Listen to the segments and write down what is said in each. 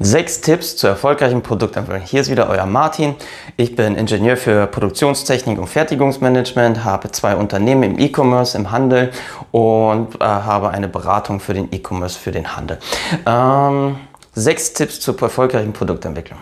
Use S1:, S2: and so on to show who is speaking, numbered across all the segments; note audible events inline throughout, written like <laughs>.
S1: Sechs Tipps zur erfolgreichen Produktentwicklung. Hier ist wieder euer Martin. Ich bin Ingenieur für Produktionstechnik und Fertigungsmanagement, habe zwei Unternehmen im E-Commerce, im Handel und äh, habe eine Beratung für den E-Commerce, für den Handel. Ähm, sechs Tipps zur erfolgreichen Produktentwicklung.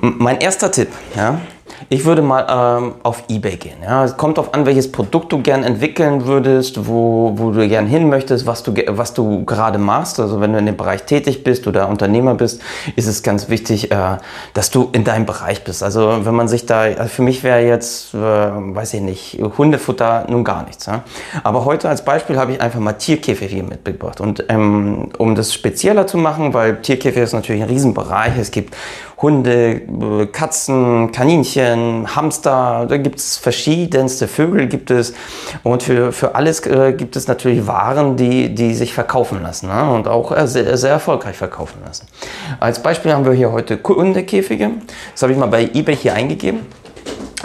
S1: M mein erster Tipp, ja, ich würde mal ähm, auf eBay gehen. Ja. Es kommt darauf an, welches Produkt du gern entwickeln würdest, wo, wo du gern hin möchtest, was du, was du gerade machst. Also wenn du in dem Bereich tätig bist oder Unternehmer bist, ist es ganz wichtig, äh, dass du in deinem Bereich bist. Also wenn man sich da, also für mich wäre jetzt, äh, weiß ich nicht, Hundefutter nun gar nichts. Ja. Aber heute als Beispiel habe ich einfach mal Tierkäfig hier mitgebracht. Und ähm, um das spezieller zu machen, weil Tierkäfig ist natürlich ein Riesenbereich. Es gibt Hunde, äh, Katzen, Kaninchen, Hamster, da gibt es verschiedenste Vögel gibt es und für, für alles äh, gibt es natürlich Waren, die, die sich verkaufen lassen ne? und auch äh, sehr, sehr erfolgreich verkaufen lassen. Als Beispiel haben wir hier heute Hundekäfige, das habe ich mal bei eBay hier eingegeben.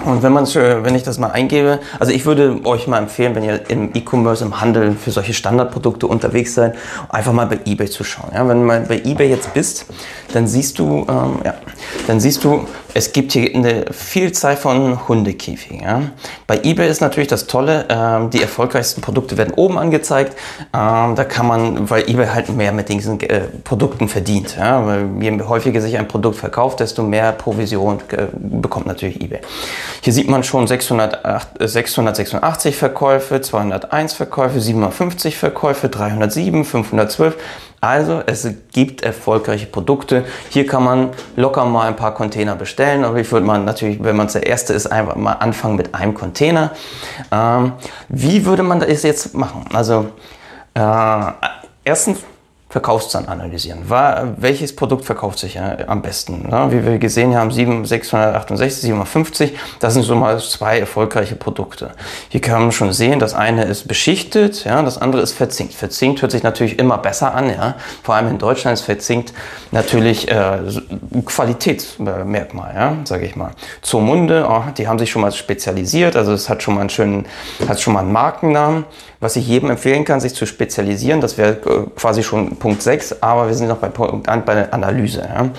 S1: Und wenn man wenn ich das mal eingebe, also ich würde euch mal empfehlen, wenn ihr im E-Commerce, im Handel für solche Standardprodukte unterwegs seid, einfach mal bei eBay zu schauen. Ja, wenn mal bei eBay jetzt bist, dann siehst du, ähm, ja, dann siehst du, es gibt hier eine Vielzahl von Hundekäfigen. Ja. Bei eBay ist natürlich das Tolle, ähm, die erfolgreichsten Produkte werden oben angezeigt. Ähm, da kann man, weil eBay halt mehr mit diesen äh, Produkten verdient. Ja. Je häufiger sich ein Produkt verkauft, desto mehr Provision äh, bekommt natürlich eBay. Hier sieht man schon 608, 686 Verkäufe, 201 Verkäufe, 750 Verkäufe, 307, 512. Also es gibt erfolgreiche Produkte. Hier kann man locker mal ein paar Container bestellen. Aber ich würde mal natürlich, wenn man der Erste ist, einfach mal anfangen mit einem Container. Ähm, wie würde man das jetzt machen? Also äh, erstens Verkaufszahlen analysieren. Welches Produkt verkauft sich äh, am besten? Wie wir gesehen haben, 7, 668, 750, das sind so mal zwei erfolgreiche Produkte. Hier kann man schon sehen, das eine ist beschichtet, ja, das andere ist verzinkt. Verzinkt hört sich natürlich immer besser an, ja. Vor allem in Deutschland ist verzinkt natürlich äh, Qualitätsmerkmal, ja, sage ich mal. Zur Munde, oh, die haben sich schon mal spezialisiert, also es hat schon mal einen schönen, hat schon mal einen Markennamen. Was ich jedem empfehlen kann, sich zu spezialisieren, das wäre äh, quasi schon Punkt 6, aber wir sind noch bei, Punkt, bei der Analyse. Ja.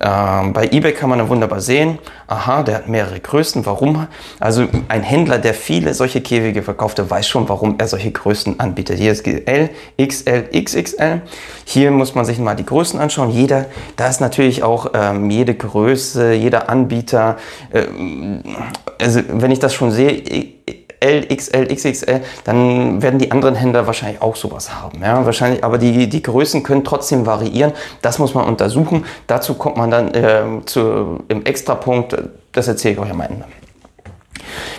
S1: Ähm, bei eBay kann man dann wunderbar sehen, aha, der hat mehrere Größen. Warum? Also ein Händler, der viele solche Käfige verkauft, der weiß schon, warum er solche Größen anbietet. Hier ist L, XL, XXL. Hier muss man sich mal die Größen anschauen. Jeder, da ist natürlich auch ähm, jede Größe, jeder Anbieter. Äh, also wenn ich das schon sehe, L, XL, XXL, dann werden die anderen Händler wahrscheinlich auch sowas haben. Ja, wahrscheinlich, aber die, die Größen können trotzdem variieren. Das muss man untersuchen. Dazu kommt man dann äh, zu, im Extrapunkt, das erzähle ich euch am Ende.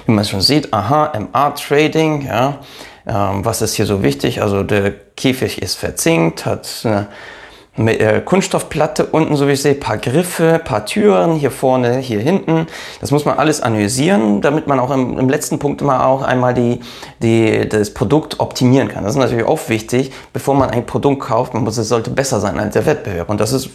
S1: Wie man schon sieht, aha, MA Trading, ja, ähm, was ist hier so wichtig? Also der Käfig ist verzinkt, hat eine mit, äh, Kunststoffplatte unten, so wie ich sehe, paar Griffe, paar Türen, hier vorne, hier hinten. Das muss man alles analysieren, damit man auch im, im letzten Punkt immer auch einmal die, die, das Produkt optimieren kann. Das ist natürlich auch wichtig, bevor man ein Produkt kauft, man muss, es sollte besser sein als der Wettbewerb. Und das ist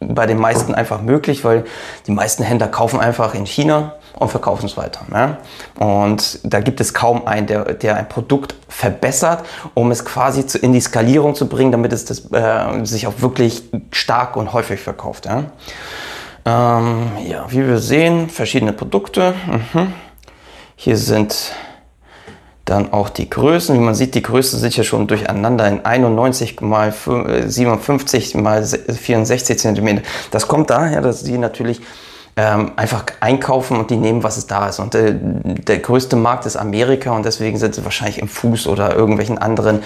S1: bei den meisten einfach möglich, weil die meisten Händler kaufen einfach in China und verkaufen es weiter. Ja? Und da gibt es kaum einen, der, der ein Produkt verbessert, um es quasi zu, in die Skalierung zu bringen, damit es das, äh, sich auch wirklich stark und häufig verkauft. Ja? Ähm, ja, wie wir sehen, verschiedene Produkte. Mhm. Hier sind dann auch die Größen. Wie man sieht, die Größen sind ja schon durcheinander in 91 mal 57 mal 64 cm. Das kommt daher, dass die natürlich ähm, einfach einkaufen und die nehmen, was es da ist. Und äh, der größte Markt ist Amerika und deswegen sind sie wahrscheinlich im Fuß oder irgendwelchen anderen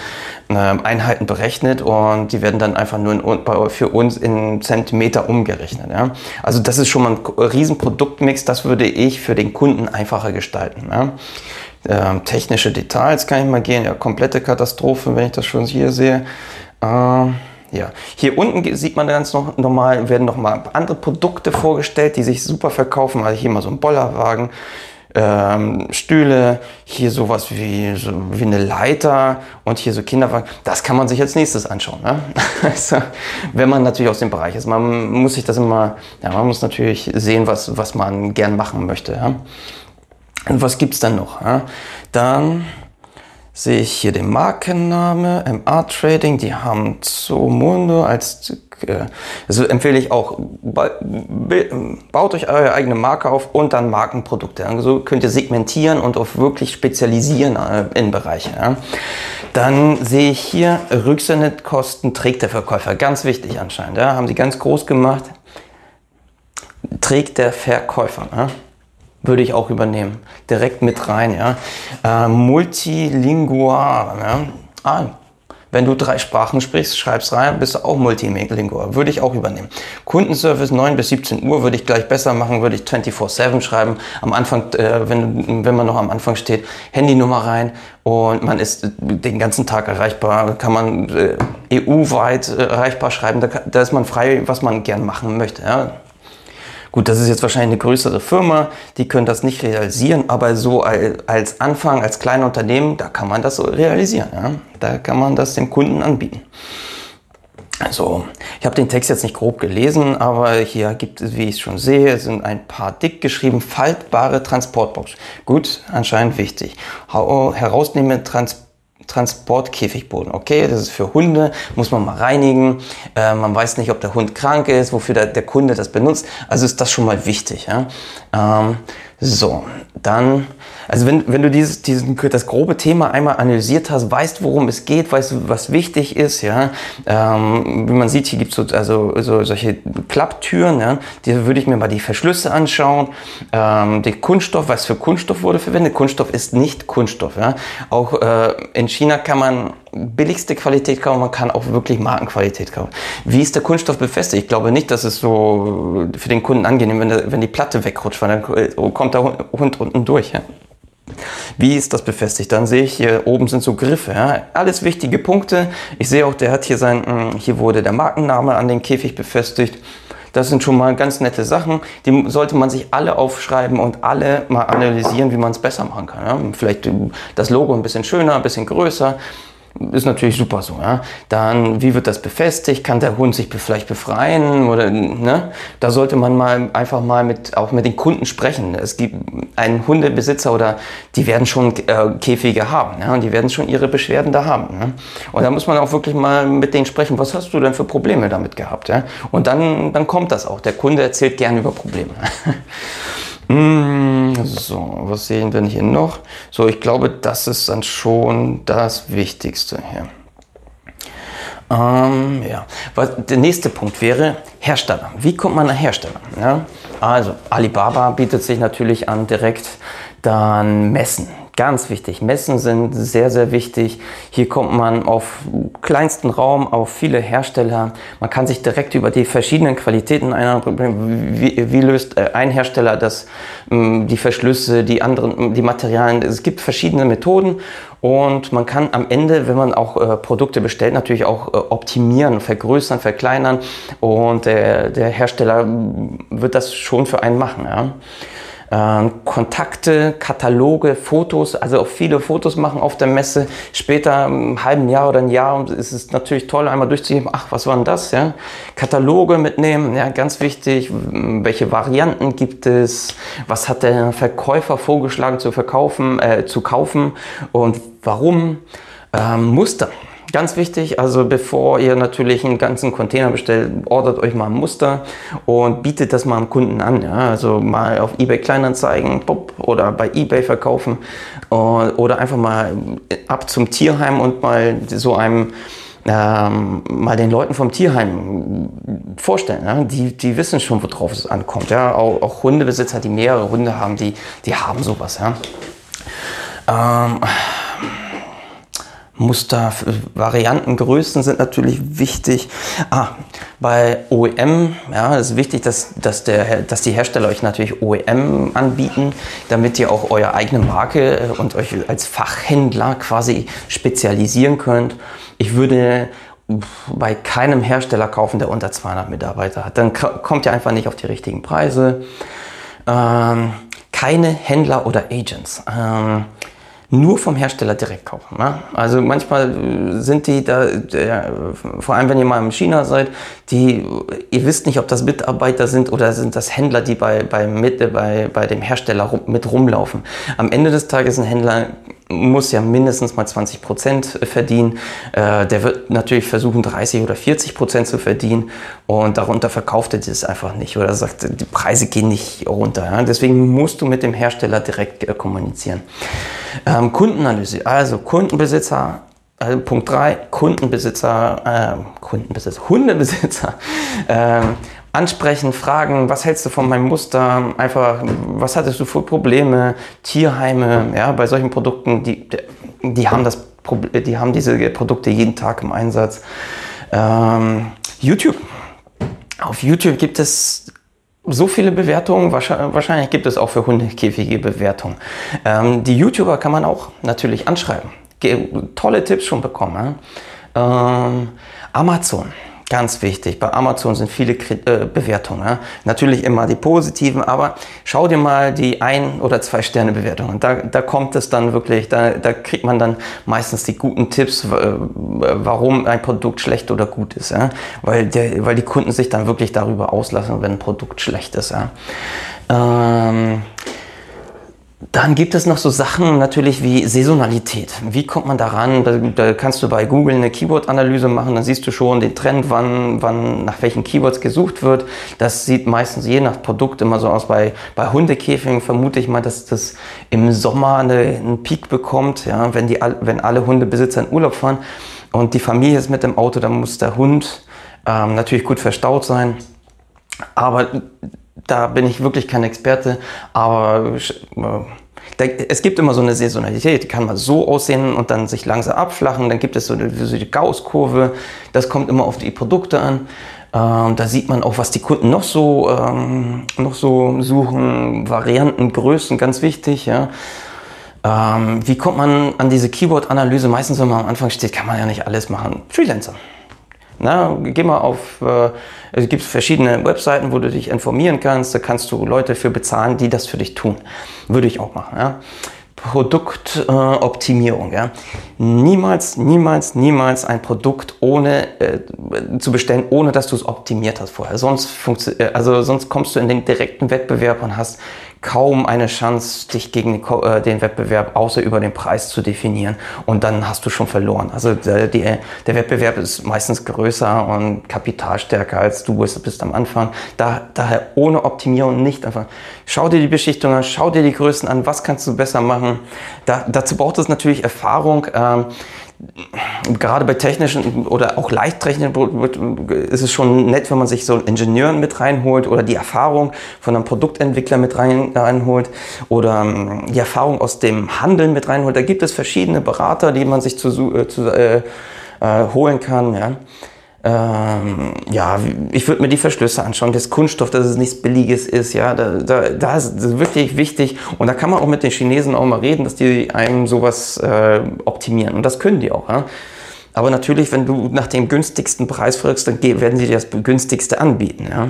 S1: äh, Einheiten berechnet und die werden dann einfach nur in, für uns in Zentimeter umgerechnet. Ja? Also das ist schon mal ein Riesenproduktmix, das würde ich für den Kunden einfacher gestalten. Ja? Ähm, technische Details kann ich mal gehen, ja, komplette Katastrophe, wenn ich das schon hier sehe. Ähm, ja, hier unten sieht man ganz noch normal, werden noch mal andere Produkte vorgestellt, die sich super verkaufen. Also hier mal so ein Bollerwagen, ähm, Stühle, hier sowas wie, so, wie eine Leiter und hier so Kinderwagen. Das kann man sich als nächstes anschauen. Ne? <laughs> Also, wenn man natürlich aus dem Bereich ist. Man muss sich das immer, ja, man muss natürlich sehen, was, was man gern machen möchte. Ja? Und was gibt's dann noch? Ja? Dann sehe ich hier den Markenname, MA Trading, die haben Zomundo als, äh, also empfehle ich auch, baut euch eure eigene Marke auf und dann Markenprodukte. Also könnt ihr segmentieren und auf wirklich spezialisieren äh, in Bereiche. Ja. Dann sehe ich hier Rücksendekosten trägt der Verkäufer. Ganz wichtig anscheinend. Haben sie ganz groß gemacht. Trägt der Verkäufer. Würde ich auch übernehmen. Direkt mit rein, ja. Äh, multilingual, ja. Ah, wenn du drei Sprachen sprichst, schreibst rein, bist du auch multilingual. Würde ich auch übernehmen. Kundenservice 9 bis 17 Uhr würde ich gleich besser machen, würde ich 24-7 schreiben. Am Anfang, äh, wenn, wenn man noch am Anfang steht, Handynummer rein und man ist den ganzen Tag erreichbar, kann man äh, EU-weit äh, erreichbar schreiben, da, da, ist man frei, was man gern machen möchte. Ja. Gut, das ist jetzt wahrscheinlich eine größere Firma, die können das nicht realisieren, aber so als Anfang, als kleines Unternehmen, da kann man das so realisieren. Ja? Da kann man das dem Kunden anbieten. Also, ich habe den Text jetzt nicht grob gelesen, aber hier gibt es, wie ich schon sehe, sind ein paar dick geschrieben, faltbare Transportbox. Gut, anscheinend wichtig. Herausnehmen Transport Transportkäfigboden. Okay, das ist für Hunde, muss man mal reinigen. Äh, man weiß nicht, ob der Hund krank ist, wofür der, der Kunde das benutzt. Also ist das schon mal wichtig. Ja? Ähm, so, dann, also wenn, wenn du dieses, diesen, das grobe Thema einmal analysiert hast, weißt, worum es geht, weißt, was wichtig ist, ja, ähm, wie man sieht, hier gibt es so, also, so, solche Klapptüren, ja, die würde ich mir mal die Verschlüsse anschauen, ähm, der Kunststoff, was für Kunststoff wurde verwendet, Kunststoff ist nicht Kunststoff, ja, auch äh, in China kann man billigste Qualität kaufen, man kann auch wirklich Markenqualität kaufen. Wie ist der Kunststoff befestigt? Ich glaube nicht, dass es so für den Kunden angenehm, wenn, wenn die Platte wegrutscht, weil dann kommt der Hund unten durch. Ja. Wie ist das befestigt? Dann sehe ich hier oben sind so Griffe. Ja. Alles wichtige Punkte. Ich sehe auch, der hat hier sein, hm, hier wurde der Markenname an den Käfig befestigt. Das sind schon mal ganz nette Sachen. Die sollte man sich alle aufschreiben und alle mal analysieren, wie man es besser machen kann. Ja. Vielleicht das Logo ein bisschen schöner, ein bisschen größer ist natürlich super so. Ja? Dann, wie wird das befestigt? Kann der Hund sich vielleicht befreien? Oder, ne? Da sollte man mal einfach mal mit, auch mit den Kunden sprechen. Es gibt einen Hundebesitzer oder die werden schon äh, Käfige haben. Ja? Und die werden schon ihre Beschwerden da haben. Ne? Und da muss man auch wirklich mal mit denen sprechen. Was hast du denn für Probleme damit gehabt? Ja? Und dann, dann kommt das auch. Der Kunde erzählt gern über Probleme. <laughs> Mm, so, was sehen wir denn hier noch? So, ich glaube, das ist dann schon das Wichtigste hier. Ähm, ja. Was, der nächste Punkt wäre Hersteller. Wie kommt man nach Hersteller? Ja? Also, Alibaba bietet sich natürlich an direkt. Dann Messen. Ganz wichtig. Messen sind sehr, sehr wichtig. Hier kommt man auf kleinsten Raum, auf viele Hersteller. Man kann sich direkt über die verschiedenen Qualitäten einer, wie, wie löst äh, ein Hersteller das, ähm, die Verschlüsse, die anderen, die Materialien. Es gibt verschiedene Methoden und man kann am Ende, wenn man auch äh, Produkte bestellt, natürlich auch äh, optimieren, vergrößern, verkleinern und der, der Hersteller wird das schon für einen machen. Ja. Ähm, Kontakte, Kataloge, Fotos, also auch viele Fotos machen auf der Messe. Später, im halben Jahr oder ein Jahr, ist es natürlich toll, einmal durchzugeben, ach, was war denn das? Ja? Kataloge mitnehmen, ja, ganz wichtig. Welche Varianten gibt es? Was hat der Verkäufer vorgeschlagen zu verkaufen, äh, zu kaufen und warum? Ähm, Muster. Ganz wichtig, also bevor ihr natürlich einen ganzen Container bestellt, ordert euch mal ein Muster und bietet das mal am Kunden an. Ja? Also mal auf eBay Kleinanzeigen pop, oder bei eBay verkaufen oder einfach mal ab zum Tierheim und mal so einem ähm, mal den Leuten vom Tierheim vorstellen. Ja? Die, die wissen schon, worauf es ankommt. Ja? Auch, auch Hundebesitzer, die mehrere Hunde haben, die, die haben sowas. Ja? Ähm, Muster, Varianten, Größen sind natürlich wichtig. Ah, bei OEM, ja, ist wichtig, dass, dass, der, dass die Hersteller euch natürlich OEM anbieten, damit ihr auch eure eigene Marke äh, und euch als Fachhändler quasi spezialisieren könnt. Ich würde bei keinem Hersteller kaufen, der unter 200 Mitarbeiter hat. Dann kommt ihr einfach nicht auf die richtigen Preise. Ähm, keine Händler oder Agents. Ähm, nur vom Hersteller direkt kaufen. Ne? Also manchmal sind die da, der, vor allem wenn ihr mal in China seid, die, ihr wisst nicht, ob das Mitarbeiter sind oder sind das Händler, die bei, bei, mit, bei, bei dem Hersteller mit rumlaufen. Am Ende des Tages ein Händler muss ja mindestens mal 20 Prozent verdienen. Äh, der wird natürlich versuchen, 30 oder 40 Prozent zu verdienen und darunter verkauft er das einfach nicht oder sagt, die Preise gehen nicht runter. Ja? Deswegen musst du mit dem Hersteller direkt äh, kommunizieren. Ähm, Kundenanalyse, also Kundenbesitzer also Punkt 3, Kundenbesitzer, äh, Kundenbesitzer, Hundebesitzer <laughs> äh, ansprechen, fragen, was hältst du von meinem Muster, einfach, was hattest du für Probleme, Tierheime, ja, bei solchen Produkten, die, die haben das, die haben diese Produkte jeden Tag im Einsatz. Ähm, YouTube. Auf YouTube gibt es so viele Bewertungen, wahrscheinlich gibt es auch für Hundekäfige Bewertungen. Ähm, die YouTuber kann man auch natürlich anschreiben tolle Tipps schon bekommen. Ähm, Amazon. Ganz wichtig. Bei Amazon sind viele äh, Bewertungen. Natürlich immer die positiven, aber schau dir mal die ein- oder zwei Sterne Bewertungen. Da, da kommt es dann wirklich, da, da kriegt man dann meistens die guten Tipps, warum ein Produkt schlecht oder gut ist. Weil, der, weil die Kunden sich dann wirklich darüber auslassen, wenn ein Produkt schlecht ist. Ähm, dann gibt es noch so Sachen natürlich wie Saisonalität. Wie kommt man daran? Da, da kannst du bei Google eine Keyword-Analyse machen, dann siehst du schon den Trend, wann, wann nach welchen Keywords gesucht wird. Das sieht meistens je nach Produkt immer so aus. Bei, bei Hundekäfigen vermute ich mal, dass das im Sommer eine, einen Peak bekommt, ja, wenn, die, wenn alle Hundebesitzer in Urlaub fahren und die Familie ist mit dem Auto, dann muss der Hund ähm, natürlich gut verstaut sein. Aber da bin ich wirklich kein Experte, aber äh, es gibt immer so eine Saisonalität, die kann mal so aussehen und dann sich langsam abflachen. Dann gibt es so eine, so die Gauss-Kurve, das kommt immer auf die Produkte an. Ähm, da sieht man auch, was die Kunden noch so, ähm, noch so suchen. Varianten, Größen, ganz wichtig. Ja. Ähm, wie kommt man an diese Keyword-Analyse? Meistens, wenn man am Anfang steht, kann man ja nicht alles machen. Freelancer. Na, geh mal auf, äh, es gibt verschiedene Webseiten, wo du dich informieren kannst. Da kannst du Leute für bezahlen, die das für dich tun. Würde ich auch machen. Ja? Produktoptimierung. Äh, ja? Niemals, niemals, niemals ein Produkt ohne äh, zu bestellen, ohne dass du es optimiert hast vorher. Sonst, äh, also sonst kommst du in den direkten Wettbewerb und hast kaum eine Chance, dich gegen äh, den Wettbewerb außer über den Preis zu definieren. Und dann hast du schon verloren. Also der, der, der Wettbewerb ist meistens größer und kapitalstärker als du bist, bist am Anfang. Da, daher ohne Optimierung nicht einfach. Schau dir die Beschichtung an, schau dir die Größen an, was kannst du besser machen. Da, dazu braucht es natürlich Erfahrung. Ähm, gerade bei technischen oder auch leichttechnischen ist es schon nett, wenn man sich so einen Ingenieur mit reinholt oder die Erfahrung von einem Produktentwickler mit rein, reinholt oder ähm, die Erfahrung aus dem Handeln mit reinholt. Da gibt es verschiedene Berater, die man sich zu, äh, zu äh, äh, holen kann. Ja. Ähm, ja, ich würde mir die Verschlüsse anschauen, das Kunststoff, dass es nichts Billiges ist, ja, da, da, da ist das wirklich wichtig und da kann man auch mit den Chinesen auch mal reden, dass die einem sowas äh, optimieren und das können die auch, ja. Aber natürlich, wenn du nach dem günstigsten Preis fragst, dann werden sie dir das günstigste anbieten, ja.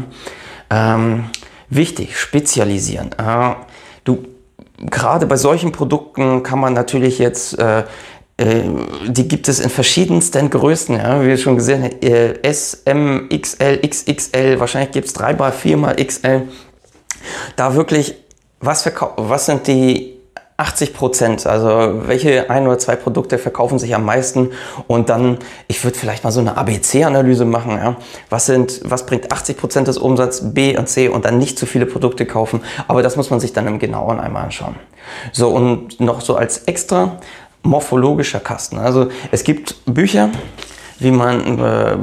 S1: Ähm, wichtig, spezialisieren. Äh, du, gerade bei solchen Produkten kann man natürlich jetzt äh, die gibt es in verschiedensten Größen, ja, wie wir schon gesehen haben, äh, S, M, XL, XXL, wahrscheinlich gibt es 3 mal, 4 mal XL. Da wirklich, was, was sind die 80 Prozent, also welche ein oder zwei Produkte verkaufen sich am meisten und dann, ich würde vielleicht mal so eine ABC-Analyse machen, ja. Was sind, was bringt 80 Prozent des Umsatzes B und C und dann nicht zu viele Produkte kaufen, aber das muss man sich dann im Genauen einmal anschauen. So und noch so als extra, morphologischer Kasten. Also es gibt Bücher, wie man äh,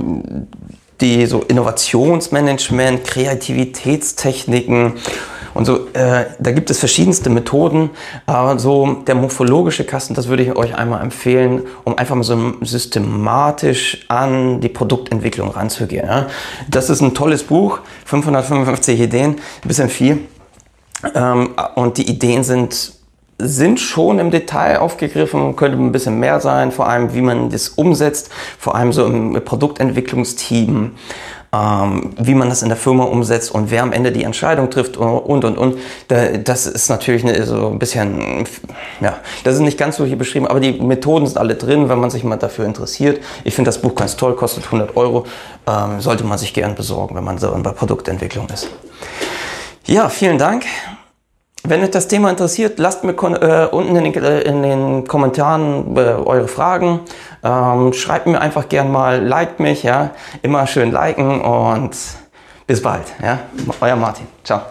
S1: die so Innovationsmanagement, Kreativitätstechniken und so, äh, da gibt es verschiedenste Methoden. Aber so der morphologische Kasten, das würde ich euch einmal empfehlen, um einfach mal so systematisch an die Produktentwicklung ranzugehen. Ja? Das ist ein tolles Buch, 555 Ideen, ein bisschen viel. Ähm, und die Ideen sind sind schon im Detail aufgegriffen, könnte ein bisschen mehr sein, vor allem wie man das umsetzt, vor allem so im Produktentwicklungsteam, ähm, wie man das in der Firma umsetzt und wer am Ende die Entscheidung trifft und und und. Das ist natürlich eine, so ein bisschen, ja, das ist nicht ganz so hier beschrieben, aber die Methoden sind alle drin, wenn man sich mal dafür interessiert. Ich finde das Buch ganz toll, kostet 100 Euro, ähm, sollte man sich gern besorgen, wenn man so bei Produktentwicklung ist. Ja, vielen Dank. Wenn euch das Thema interessiert, lasst mir äh, unten in den, äh, in den Kommentaren äh, eure Fragen. Ähm, schreibt mir einfach gern mal, liked mich, ja. Immer schön liken und bis bald, ja. Euer Martin. Ciao.